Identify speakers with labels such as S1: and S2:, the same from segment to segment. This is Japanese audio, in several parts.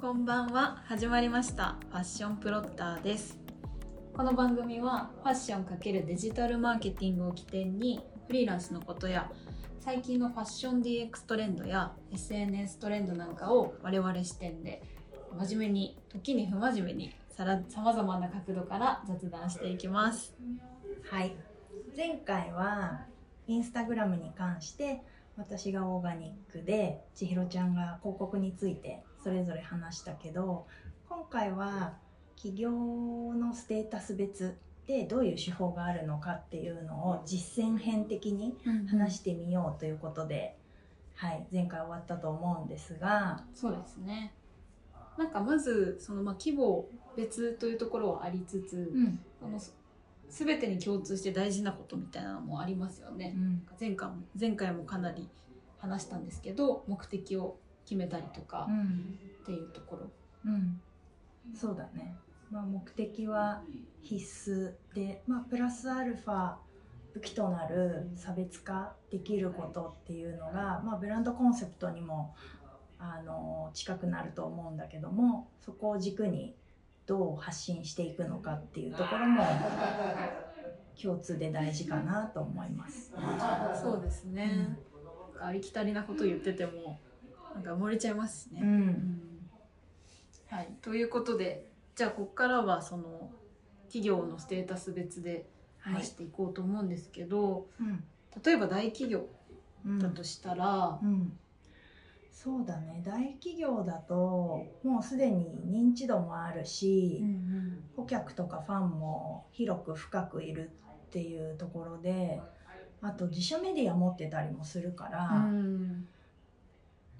S1: こんばんは。始まりました。ファッションプロッターです。この番組はファッション×デジタルマーケティングを起点にフリーランスのことや最近のファッション DX トレンドや SNS トレンドなんかを我々視点で真面目に時に不真面目にさまざまな角度から雑談していきます。
S2: はい。前回はインスタグラムに関して私がオーガニックで千尋ちゃんが広告についてそれぞれ話したけど今回は企業のステータス別でどういう手法があるのかっていうのを実践編的に話してみようということで、はい、前回終わったと思うんですが。
S1: そうですね。なんかまずそのまあ規模別というところはありつつ、うん、その全てに共通して大事なことみたいなのもありますよね、うん、前回も前回もかなり話したんですけど目的を決めたりとかっていうところ、
S2: うん、そうだね、まあ、目的は必須で、まあ、プラスアルファ武器となる差別化できることっていうのが、まあ、ブランドコンセプトにもあの近くなると思うんだけどもそこを軸にどう発信していくのかっていうところも共通で大事かなと思います。
S1: そうですね、うん、ありきたりなこと言っててもなんか埋もれちゃいますしね。うん。うん、はい、ということでじゃあここからはその企業のステータス別で話していこうと思うんですけど、はい、例えば大企業だとしたら、
S2: そうだね。大企業だともうすでに認知度もあるし、うんうん、顧客とかファンも広く深くいるっていうところであと自社メディア持ってたりもするから、うん、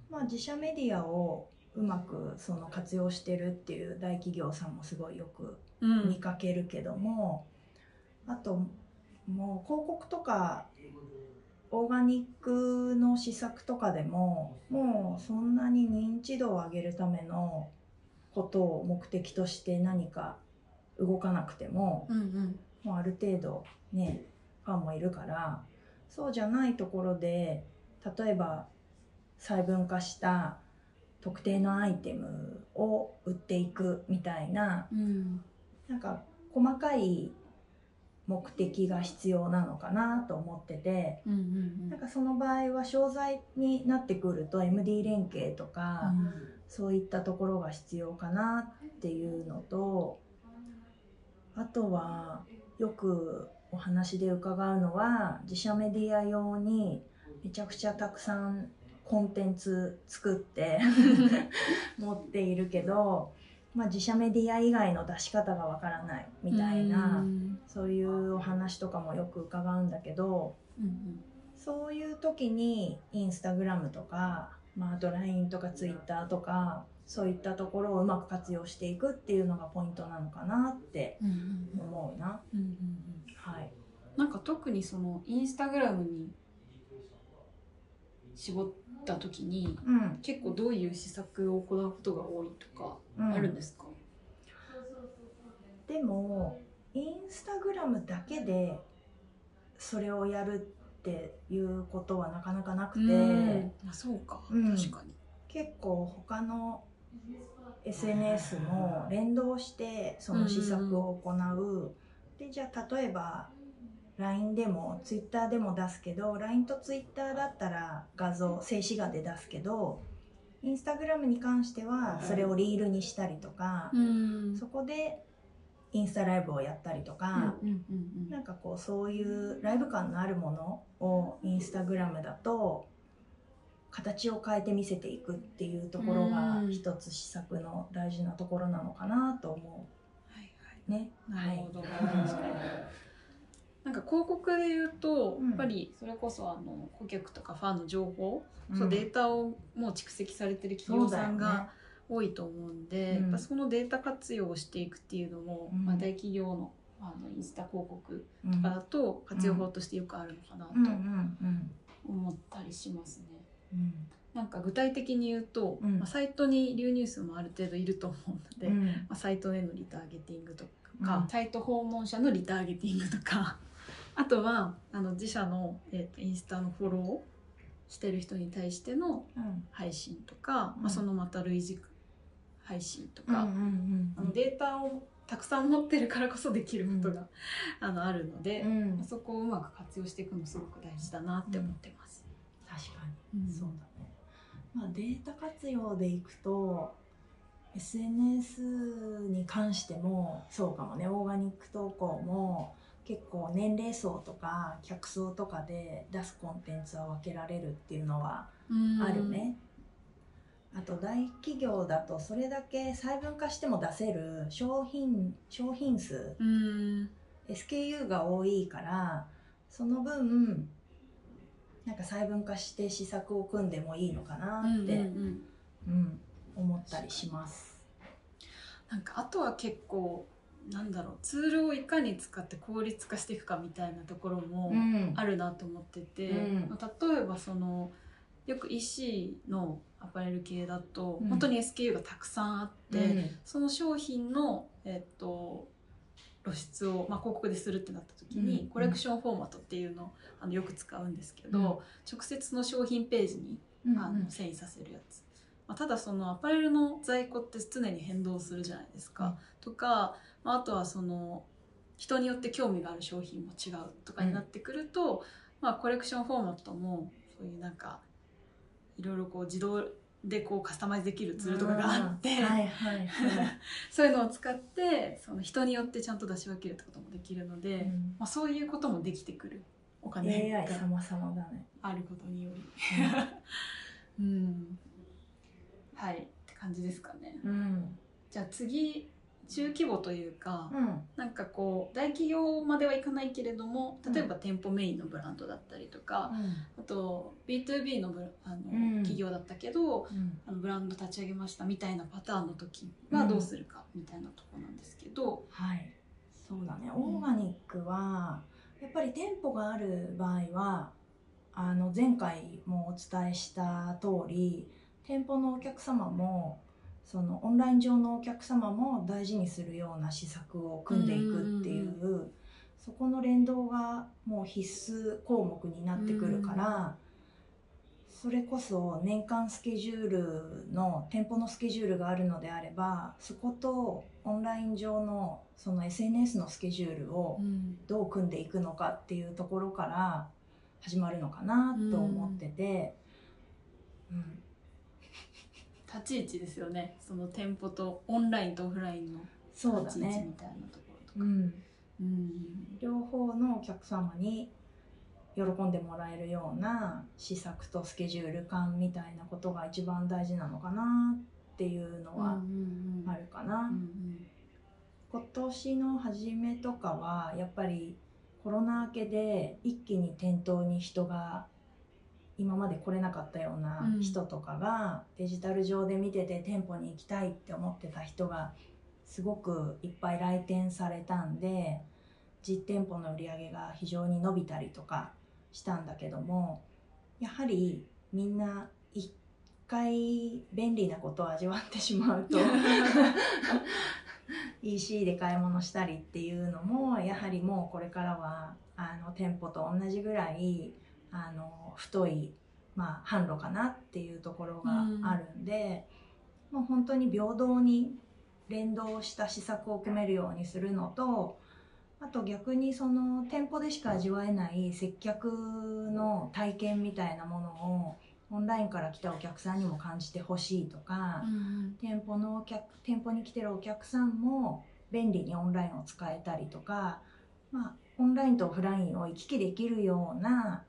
S2: まあ、自社メディアをうまくその活用してるっていう大企業さんもすごいよく見かけるけども、うん、あともう広告とかオーガニックの施策とかでももうそんなに認知度を上げるためのことを目的として何か動かなくても、うんうん、もうある程度ねファンもいるからそうじゃないところで例えば細分化した特定のアイテムを売っていくみたいな、うん、なんか細かい目的が必要なのかなと思ってて、うんうんうん、なんかその場合は商材になってくると MD 連携とか、うん、そういったところが必要かなっていうのとあとはよくお話で伺うのは自社メディア用にめちゃくちゃたくさんコンテンツ作って 持っているけどまあ、自社メディア以外の出し方がわからないみたいなそういうお話とかもよく伺うんだけど、うんうん、そういう時にインスタグラムとか、まあ、あと LINE とか Twitter とかそういったところをうまく活用していくっていうのがポイントなのかなって思うな。
S1: はい、なんか特にそのインスタグラムに絞った時に、うん、結構どういう施策を行うことが多いとかあるんですか、
S2: うん、でもインスタグラムだけでそれをやるっていうことはなかなかなくて、
S1: あそうか、うん、確かに。
S2: 結構他の SNS も連動してその施策を行う、でじゃあ例えば LINE でも Twitter でも出すけど LINE と Twitter だったら画像静止画で出すけどインスタグラムに関してはそれをリールにしたりとか、そこでインスタライブをやったりとか、なんかこうそういうライブ感のあるものをインスタグラムだと形を変えて見せていくっていうところが一つ施策の大事なところなのかなと思う。はいはい、ね。
S1: なるほど。はいなんか広告で言うと、やっぱりそれこそあの顧客とかファンの情報、うん、そうデータをもう蓄積されてる企業さんが多いと思うんで、ね、やっぱそのデータ活用をしていくっていうのも、うん、まあ、大企業のあのインスタ広告とかだと活用法としてよくあるのかなと思ったりしますね。うん。なんか具体的に言うと、うん、まあ、サイトに流入数もある程度いると思うので、うん、まあ、サイトへのリターゲティングとか、うん、サイト訪問者のリターゲティングとかあとはあの自社の、えーと、インスタのフォローしてる人に対しての配信とか、うん、まあ、そのまた類似配信とか、あのデータをたくさん持ってるからこそできることが、あのあるので、そこをうまく活用していくのすごく大事だなって思ってます。
S2: 確かに、そうだね、まあ、データ活用でいくと SNS に関してもそうかもね。オーガニック投稿も結構年齢層とか客層とかで出すコンテンツは分けられるっていうのはあるね。あと大企業だとそれだけ細分化しても出せる商品商品数 SKU が多いからその分なんか細分化して施策を組んでもいいのかなって、うん、うんうん、思ったりします。
S1: なんかあとは結構なんだろうツールをいかに使って効率化していくかみたいなところもあるなと思ってて、うん、まあ、例えばそのよく EC のアパレル系だと、本当に SKU がたくさんあって、うん、その商品の、えっと、露出を、まあ、広告でするってなった時に、うん、コレクションフォーマットっていうのをあのよく使うんですけど、直接の商品ページにあの遷移させるやつ。まあ、ただそのアパレルの在庫って常に変動するじゃないですか。とかまあ、あとはその人によって興味がある商品も違うとかになってくると、うん、まあ、コレクションフォーマットもそういうなんかいろいろこう自動でこうカスタマイズできるツールとかがあって、はいはい、そういうのを使ってその人によってちゃんと出し分けるってこともできるので、うん、まあ、そういうこともできてくる
S2: お金が様々だね。
S1: あることにより、うん、はい。って感じですかね、うん、じゃあ次中規模というか、うん、なんかこう大企業まではいかないけれども例えば店舗メインのブランドだったりとか、うん、あと B2B のあの、うん、企業だったけど、あのブランド立ち上げましたみたいなパターンの時はどうするかみたいなとこなんですけど、
S2: はい。そうだね。オーガニックはやっぱり店舗がある場合はあの前回もお伝えした通り店舗のお客様もそのオンライン上のお客様も大事にするような施策を組んでいくっていう,、うそこの連動がもう必須項目になってくるから、それこそ年間スケジュールの店舗のスケジュールがあるのであればそことオンライン上のその SNS のスケジュールをどう組んでいくのかっていうところから始まるのかなと思ってて、
S1: うん、立ち位置ですよね。その店舗とオンラインとオフラインの立ち位置みたいなところとか、ね、うん、
S2: うん、両方のお客様に喜んでもらえるような施策とスケジュール感みたいなことが一番大事なのかなっていうのはあるかな。今年の初めとかはやっぱりコロナ明けで一気に店頭に人が今まで来れなかったような人とかがデジタル上で見てて店舗に行きたいって思ってた人がすごくいっぱい来店されたんで実店舗の売り上げが非常に伸びたりとかしたんだけどもやはりみんな一回便利なことを味わってしまうと EC で買い物したりっていうのもやはりもうこれからはあの店舗と同じぐらいあの太い、まあ、販路かなっていうところがあるんで、うん、もう本当に平等に連動した施策を組めるようにするのとあと逆にその店舗でしか味わえない接客の体験みたいなものをオンラインから来たお客さんにも感じてほしいとか、うん、店舗のお客店舗に来てるお客さんも便利にオンラインを使えたりとか、まあ、オンラインとオフラインを行き来できるような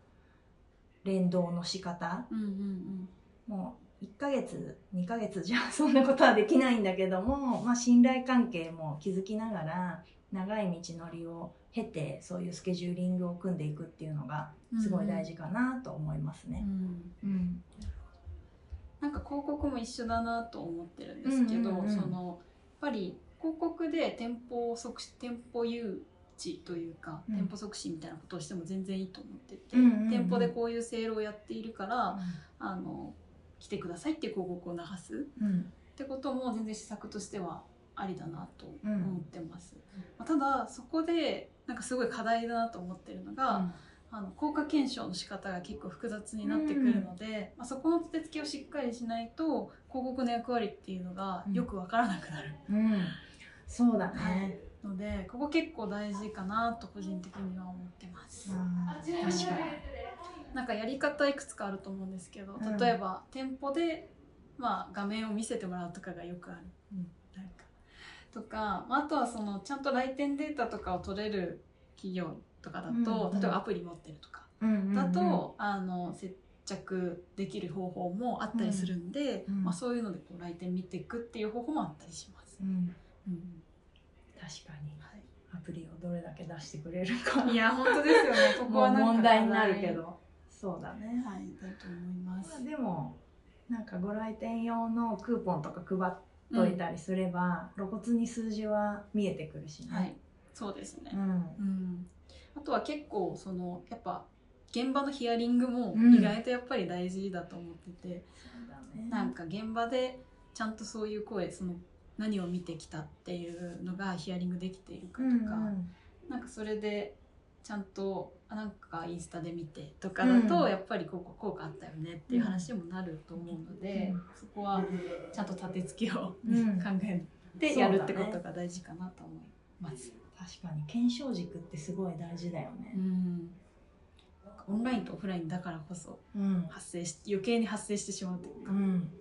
S2: 連動の仕方、うんうんうん、もう1ヶ月2ヶ月じゃ そんなことはできないんだけども、まあ、信頼関係も築きながら長い道のりを経てそういうスケジューリングを組んでいくっていうのがすごい大事かなと思いますね。うん、うん、
S1: なんか広告も一緒だなと思ってるんですけど、うんうんうん、そのやっぱり広告で店舗促店舗誘致というか、うん、店舗促進みたいなことをしても全然いいと思ってて、うんうんうん、店舗でこういうセールをやっているから、うん、あの来てくださいっていう広告を流す、うん、ってことも全然施策としてはありだなと思ってます。まあ、ただそこでなんかすごい課題だなと思ってるのが、あの効果検証の仕方が結構複雑になってくるので、まあ、そこの手つきをしっかりしないと広告の役割っていうのがよく分からなくなる、
S2: うん、そうだね、
S1: はいのでここ結構大事かなと個人的には思ってます。
S2: うん。確かに
S1: なんかやり方いくつかあると思うんですけど
S2: うん。
S1: 例えば店舗で、まあ、画面を見せてもらうとかがよくある、
S2: うん。
S1: なんか。とかまああとはそのちゃんと来店データとかを取れる企業とかだと、
S2: うんうん
S1: 例えばアプリ持ってるとか
S2: うんうんうん。
S1: だと、あの接着できる方法もあったりするんで、
S2: うんうん。
S1: まあ、そういうのでこう来店見ていくっていう方法もあったりします。
S2: うん
S1: うん
S2: 確かに。
S1: はい。
S2: アプリをどれだけ出してくれるか。
S1: いや本当ですよね。ここは
S2: 問題になるけど。そうだね、
S1: はい。だと思いま。
S2: ますあ、でもなんかご来店用のクーポンとか配っといたりすれば、露骨に数字は見えてくるしね、
S1: はい、そうですね。
S2: うん。
S1: うん。あとは結構そのやっぱ現場のヒアリングも
S2: うん。
S1: 意外とやっぱり大事だと思ってて、
S2: そうだね。
S1: なんか現場でちゃんとそういう声その何を見てきたっていうのがヒアリングできているか
S2: うん
S1: とか、
S2: うん
S1: なんかそれでちゃんとあなんかインスタで見てとかだと、
S2: うん。
S1: やっぱりここ効果あったよねっていう話にもなると思うので、
S2: うん。
S1: そこはちゃんと立て付けを、
S2: うん。
S1: 考えてやるってことが大事かなと思います。
S2: 確かに検証軸ってすごい大事だよね。
S1: うん。オンラインとオフラインだからこそ
S2: うん、
S1: 発生し余計に発生してしまうというか、
S2: うん、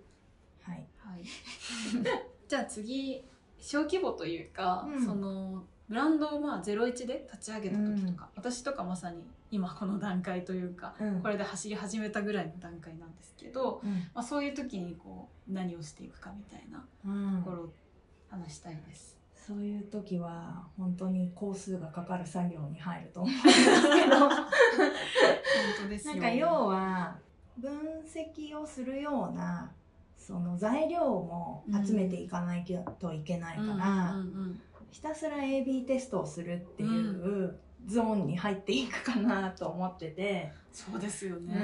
S2: はい。
S1: はい、じゃあ次小規模というか、
S2: うん。
S1: そのブランドをまあ01で立ち上げた時とか、私とかまさに今この段階というか
S2: うん。
S1: これで走り始めたぐらいの段階なんですけど、
S2: うん。
S1: まあ、そういう時にこう何をしていくかみたいな
S2: うん。
S1: ところを話したいです。
S2: そういう時は本当に工数がかかる作業に入ると思うんですけど。
S1: 本当ですよ。
S2: なんか要は分析をするようなその材料も集めていかないといけないから、
S1: うんうんうん
S2: ひたすら AB テストをするっていうゾーンに入っていくかなと思ってて。
S1: そうですよね。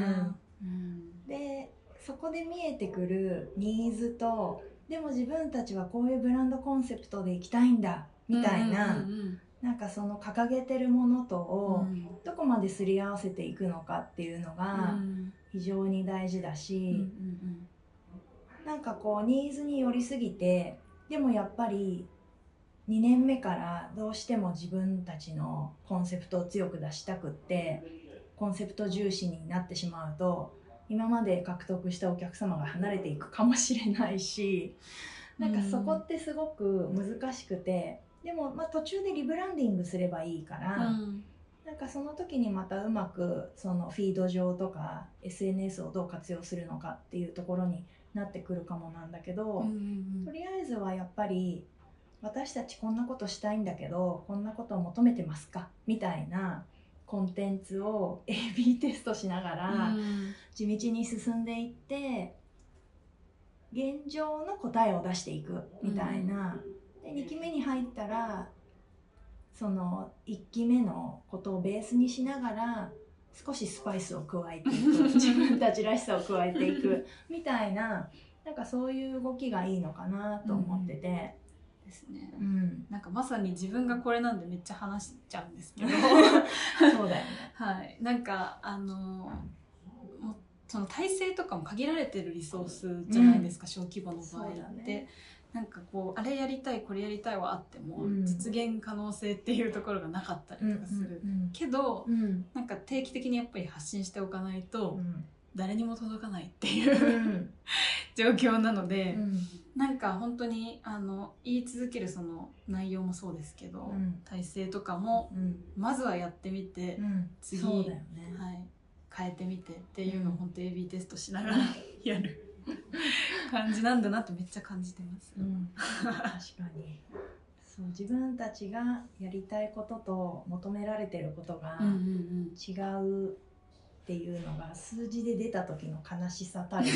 S1: うん。
S2: でそこで見えてくるニーズとでも自分たちはこういうブランドコンセプトでいきたいんだみたいな、
S1: うんうん
S2: なんかその掲げてるものと
S1: うん
S2: を
S1: うん。
S2: どこまですり合わせていくのかっていうのが
S1: うん。
S2: 非常に大事だ
S1: うんう
S2: し、
S1: ん
S2: なんかこうニーズに寄りすぎてでもやっぱり2年目からどうしても自分たちのコンセプトを強く出したくってコンセプト重視になってしまうと今まで獲得したお客様が離れていくかもしれないしなんかそこってすごく難しくてでもまあ途中でリブランディングすればいいから。
S1: うん
S2: なんかその時にまたうまくそのフィード上とか SNS をどう活用するのかっていうところになってくるかもなんだけど、
S1: うんうん
S2: とりあえずはやっぱり私たちこんなことしたいんだけどこんなことを求めてますか？みたいなコンテンツを AB テストしながら
S1: うん。
S2: 地道に進んでいって現状の答えを出していくみたいな、で2期目に入ったらその1期目のことをベースにしながら少しスパイスを加えていく。自分たちらしさを加えていく。みたいななんかそういう動きがいいのかなと思ってて、
S1: ですね
S2: うん。
S1: なんかまさに自分がこれなんでめっちゃ話しちゃうんですけど。
S2: そうだよね。
S1: はい。なんかあのその体制とかも限られてるリソースじゃないですか、小規模の場合って、
S2: ね
S1: なんかこうあれやりたいこれやりたいはあっても、
S2: うん。
S1: 実現可能性っていうところがなかったりとかする、
S2: うん
S1: けど
S2: うん。
S1: なんか定期的にやっぱり発信しておかないと、
S2: うん。
S1: 誰にも届かないっていうう、
S2: ん。
S1: 状況なので、
S2: うん。
S1: なんか本当にあの言い続けるその内容もそうですけど、
S2: うん。
S1: 体制とかも
S2: うん。
S1: まずはやってみて、
S2: うん。
S1: 次。はい、変えてみてっていうのを
S2: うん
S1: 本当 AB テストしながら やる感じなんだなってめっちゃ感じてます。
S2: うん、確かに。そう自分たちがやりたいことと求められてることが
S1: うんうん
S2: 違うっていうのが数字で出た時の悲しさたる
S1: う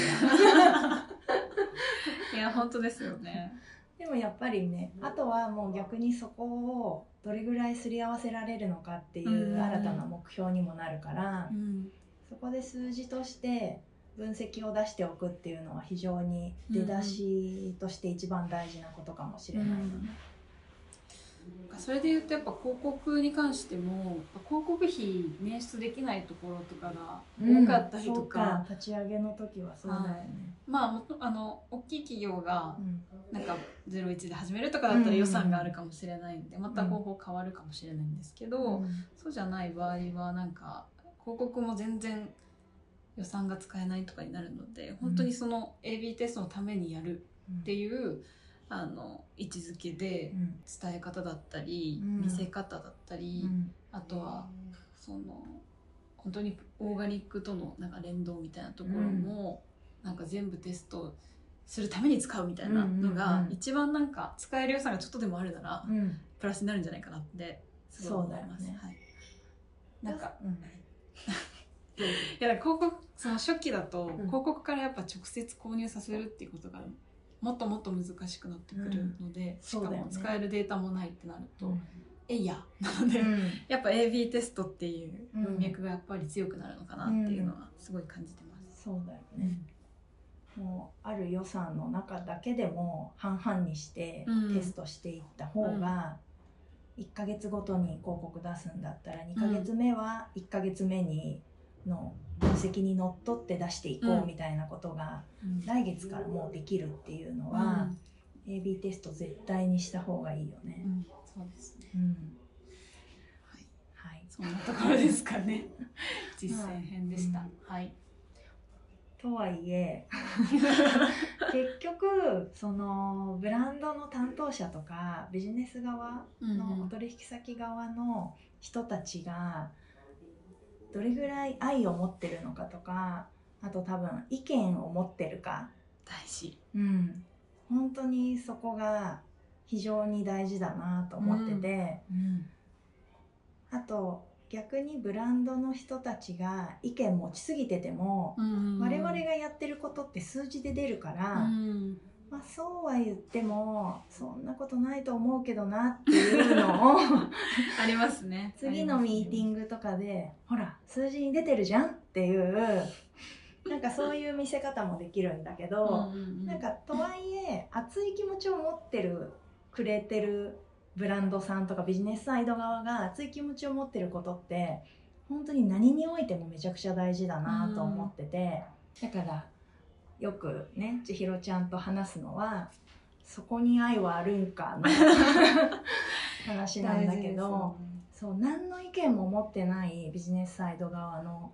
S1: ん、いや本当ですよね。
S2: でもやっぱりねあとはもう逆にそこをどれぐらいすり合わせられるのかっていう
S1: うん。
S2: 新たな目標にもなるから、
S1: うん。
S2: そこで数字として分析を出しておくっていうのは非常に出だしとして一番大事なことかもしれないよね。
S1: それで言うとやっぱ広告に関しても広告費捻出できないところとかが多かったりとか。
S2: うん、立ち上げの時はそうだよね、
S1: まあもとあの大きい企業がなんか01で始めるとかだったら予算があるかもしれないんでまた方法変わるかもしれないんですけど、
S2: うん。
S1: そうじゃない場合はなんか広告も全然予算が使えないとかになるので本当にその AB テストのためにやるっていうあの位置づけで
S2: うん。
S1: 伝え方だったり、
S2: うん。
S1: 見せ方だったり、
S2: うん。
S1: あとはその本当にオーガニックとのなんか連動みたいなところも、なんか全部テストするために使うみたいなの
S2: うんうん
S1: が、
S2: うん。
S1: 一番なんか使える予算がちょっとでもあるなら、
S2: うん
S1: プラスになるんじゃないかなってすごい思います。
S2: そうだよね。
S1: はい、なんか
S2: うん
S1: いや広告その初期だと
S2: ん。
S1: 広告からやっぱ直接購入させるっていうことがもっともっと難しくなってくるので、しか
S2: そうだよね。
S1: も使えるデータもないってなると、
S2: うん。
S1: えいやなので、
S2: うん。
S1: やっぱ AB テストっていう文脈がやっぱり強くなるのかなっていうのはすごい感じてます。
S2: そうだよね、もうある予算の中だけでも半々にして
S1: うん。
S2: テストしていった方が、1ヶ月ごとに広告出すんだったら2ヶ月目は1ヶ月目にの分析にのっとって出していこ
S1: う
S2: うんみたいなことが
S1: うん
S2: 来月からもうできるっていうのは、AB テスト絶対にした方がいいよね。
S1: うんそうですね。
S2: うん
S1: はい、
S2: はい、
S1: そんなところですかね。実践編でした。はい。
S2: とはいえ 結局そのブランドの担当者とかビジネス側の取引先側の人たちがどれぐらい愛を持ってるのかとかあと多分意見を持ってるか、
S1: 大事。
S2: うん、本当にそこが非常に大事だなと思ってて、
S1: うん。
S2: あと逆にブランドの人たちが意見持ちすぎてても、我々がやってることって数字で出るから、
S1: うん
S2: まあ、そうは言ってもそんなことないと思うけどなっていうのを
S1: ありますね。
S2: 次のミーティ
S1: グ。
S2: ングとかでほら数字に出てるじゃんっていうなんかそういう見せ方もできるんだけど、なんかとはいえ熱い気持ちを持ってるくれてるブランドさんとかビジネスサイド側が熱い気持ちを持ってることって本当に何においてもめちゃくちゃ大事だなと思ってて、だからよくね千尋ちゃんと話すのはそこに愛はあるんかの 話なんだけど、そう何の意見も持ってないビジネスサイド側の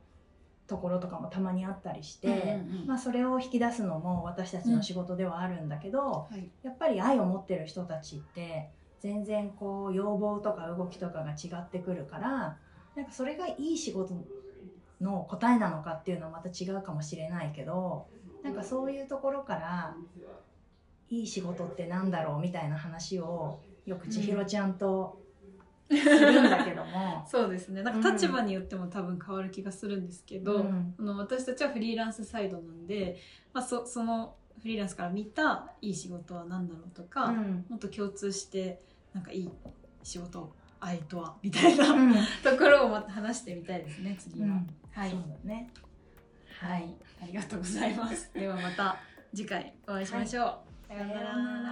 S2: ところとかもたまにあったりして、
S1: うんうんうん。
S2: まあ、それを引き出すのも私たちの仕事ではあるんだけど、
S1: はい。
S2: やっぱり愛を持ってる人たちって全然こう要望とか動きとかが違ってくるからなんかそれがいい仕事の答えなのかっていうのはまた違うかもしれないけどなんかそういうところからいい仕事ってなんだろうみたいな話をよく千尋ちゃんとするんだけども。
S1: そうですね。なんか立場によっても多分変わる気がするんですけど、
S2: うん。
S1: あの私たちはフリーランスサイドなんで、まあ、そそのフリーランスから見たいい仕事は何だろうとか、
S2: うん。
S1: もっと共通してなんかいい仕事愛とはみたいな
S2: うん。
S1: ところをまた話してみたいですね次は、
S2: うん。
S1: はい。
S2: そうだね。
S1: はい。ありがとうございます。ではまた次回お会いしましょう、さようなら
S2: さようなら